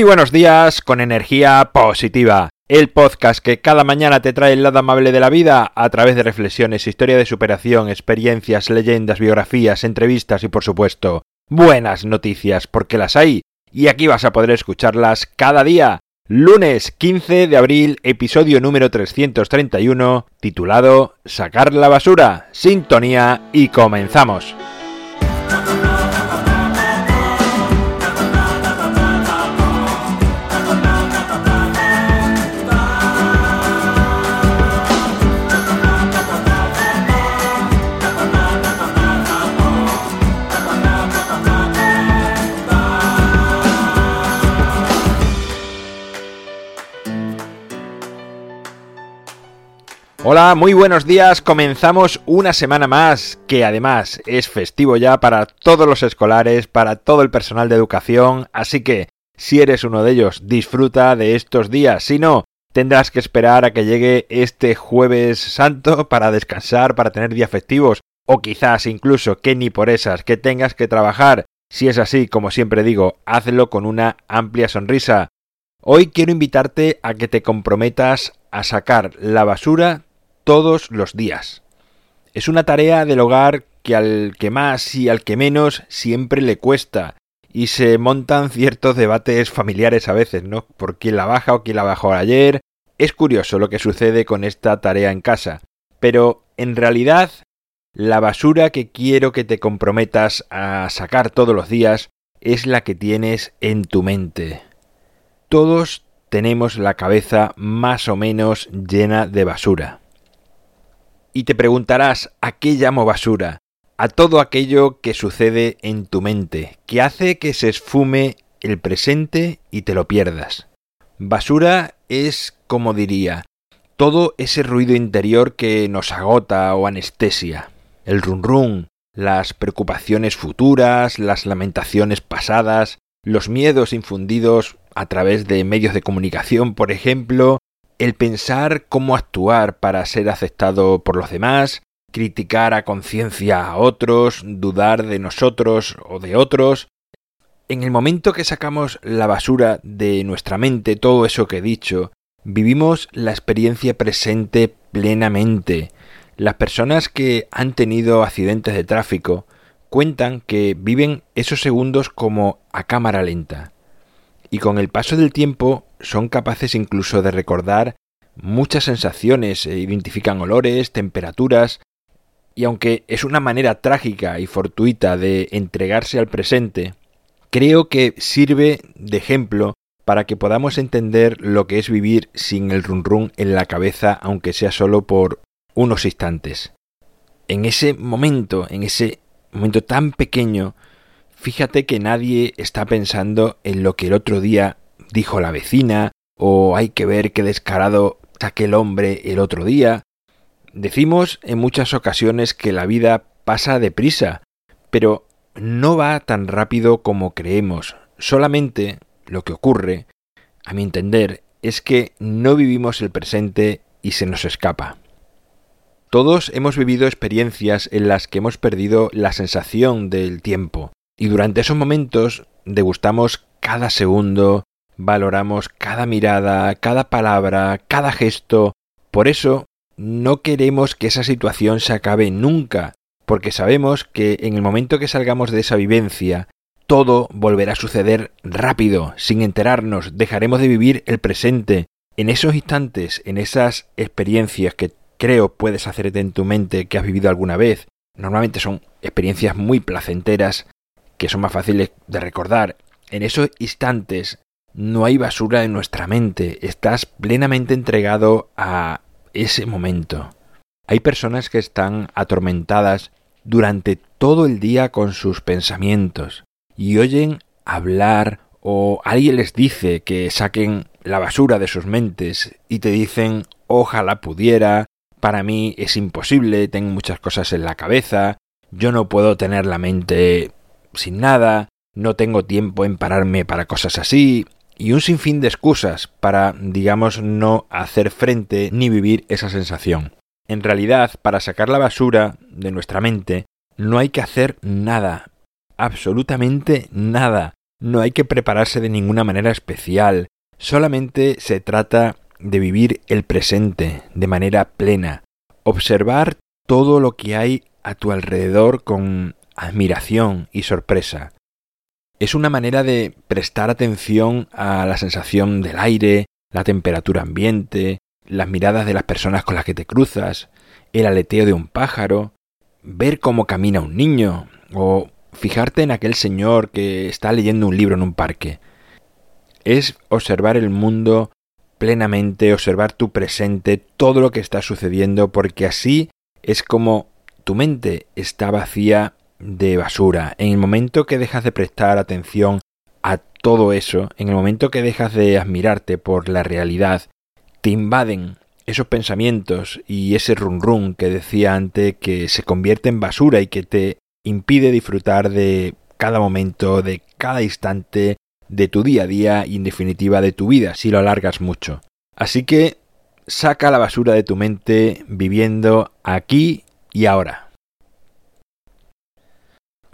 Muy buenos días con energía positiva. El podcast que cada mañana te trae el lado amable de la vida a través de reflexiones, historia de superación, experiencias, leyendas, biografías, entrevistas y por supuesto buenas noticias porque las hay y aquí vas a poder escucharlas cada día. Lunes 15 de abril, episodio número 331, titulado Sacar la basura, sintonía y comenzamos. Hola, muy buenos días. Comenzamos una semana más, que además es festivo ya para todos los escolares, para todo el personal de educación, así que si eres uno de ellos, disfruta de estos días. Si no, tendrás que esperar a que llegue este jueves santo para descansar, para tener días festivos, o quizás incluso que ni por esas, que tengas que trabajar. Si es así, como siempre digo, hazlo con una amplia sonrisa. Hoy quiero invitarte a que te comprometas a sacar la basura todos los días. Es una tarea del hogar que al que más y al que menos siempre le cuesta, y se montan ciertos debates familiares a veces, ¿no? Por quién la baja o quién la bajó ayer. Es curioso lo que sucede con esta tarea en casa, pero en realidad la basura que quiero que te comprometas a sacar todos los días es la que tienes en tu mente. Todos tenemos la cabeza más o menos llena de basura. Y te preguntarás, ¿a qué llamo basura? A todo aquello que sucede en tu mente, que hace que se esfume el presente y te lo pierdas. Basura es, como diría, todo ese ruido interior que nos agota o anestesia. El run run, las preocupaciones futuras, las lamentaciones pasadas, los miedos infundidos a través de medios de comunicación, por ejemplo, el pensar cómo actuar para ser aceptado por los demás, criticar a conciencia a otros, dudar de nosotros o de otros. En el momento que sacamos la basura de nuestra mente, todo eso que he dicho, vivimos la experiencia presente plenamente. Las personas que han tenido accidentes de tráfico cuentan que viven esos segundos como a cámara lenta. Y con el paso del tiempo son capaces incluso de recordar muchas sensaciones, e identifican olores, temperaturas, y aunque es una manera trágica y fortuita de entregarse al presente, creo que sirve de ejemplo para que podamos entender lo que es vivir sin el run run en la cabeza, aunque sea solo por unos instantes. En ese momento, en ese momento tan pequeño, fíjate que nadie está pensando en lo que el otro día dijo la vecina, o hay que ver qué descarado aquel hombre el otro día. Decimos en muchas ocasiones que la vida pasa deprisa, pero no va tan rápido como creemos. Solamente lo que ocurre, a mi entender, es que no vivimos el presente y se nos escapa. Todos hemos vivido experiencias en las que hemos perdido la sensación del tiempo, y durante esos momentos degustamos cada segundo, valoramos cada mirada, cada palabra, cada gesto. Por eso no queremos que esa situación se acabe nunca, porque sabemos que en el momento que salgamos de esa vivencia, todo volverá a suceder rápido, sin enterarnos, dejaremos de vivir el presente. En esos instantes, en esas experiencias que creo puedes hacerte en tu mente que has vivido alguna vez, normalmente son experiencias muy placenteras, que son más fáciles de recordar. En esos instantes no hay basura en nuestra mente, estás plenamente entregado a ese momento. Hay personas que están atormentadas durante todo el día con sus pensamientos y oyen hablar o alguien les dice que saquen la basura de sus mentes y te dicen ojalá pudiera, para mí es imposible, tengo muchas cosas en la cabeza, yo no puedo tener la mente sin nada, no tengo tiempo en pararme para cosas así, y un sinfín de excusas para, digamos, no hacer frente ni vivir esa sensación. En realidad, para sacar la basura de nuestra mente, no hay que hacer nada, absolutamente nada. no hay que prepararse de ninguna manera especial, solamente se trata de vivir el presente de manera plena, observar todo lo que hay a tu alrededor con admiración y sorpresa. Es una manera de prestar atención a la sensación del aire, la temperatura ambiente, las miradas de las personas con las que te cruzas, el aleteo de un pájaro, ver cómo camina un niño, o fijarte en aquel señor que está leyendo un libro en un parque. Es observar el mundo plenamente, observar tu presente, todo lo que está sucediendo, porque así es como tu mente está vacía de basura. En el momento que dejas de prestar atención a todo eso, en el momento que dejas de admirarte por la realidad, te invaden esos pensamientos y ese run run que decía antes que se convierte en basura y que te impide disfrutar de cada momento, de cada instante, de tu día a día y en definitiva de tu vida si lo alargas mucho. Así que saca la basura de tu mente viviendo aquí y ahora.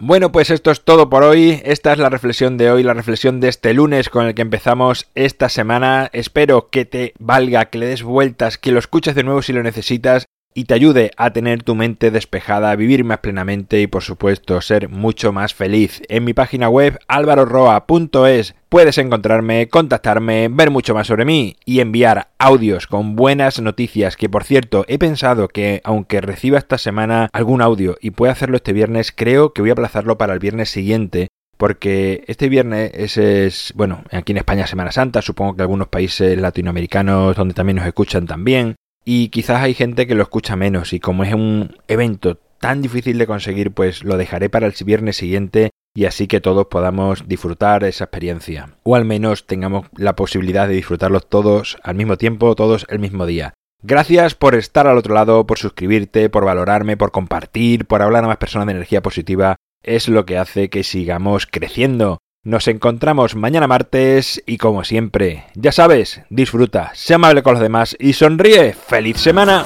Bueno, pues esto es todo por hoy. Esta es la reflexión de hoy, la reflexión de este lunes con el que empezamos esta semana. Espero que te valga, que le des vueltas, que lo escuches de nuevo si lo necesitas y te ayude a tener tu mente despejada, a vivir más plenamente y por supuesto ser mucho más feliz. En mi página web alvaroroa.es puedes encontrarme, contactarme, ver mucho más sobre mí y enviar audios con buenas noticias que por cierto he pensado que aunque reciba esta semana algún audio y pueda hacerlo este viernes, creo que voy a aplazarlo para el viernes siguiente porque este viernes es, es, bueno, aquí en España Semana Santa, supongo que algunos países latinoamericanos donde también nos escuchan también, y quizás hay gente que lo escucha menos y como es un evento tan difícil de conseguir, pues lo dejaré para el viernes siguiente y así que todos podamos disfrutar esa experiencia. O al menos tengamos la posibilidad de disfrutarlos todos al mismo tiempo, todos el mismo día. Gracias por estar al otro lado, por suscribirte, por valorarme, por compartir, por hablar a más personas de energía positiva. Es lo que hace que sigamos creciendo. Nos encontramos mañana martes y como siempre, ya sabes, disfruta, sé amable con los demás y sonríe. ¡Feliz semana!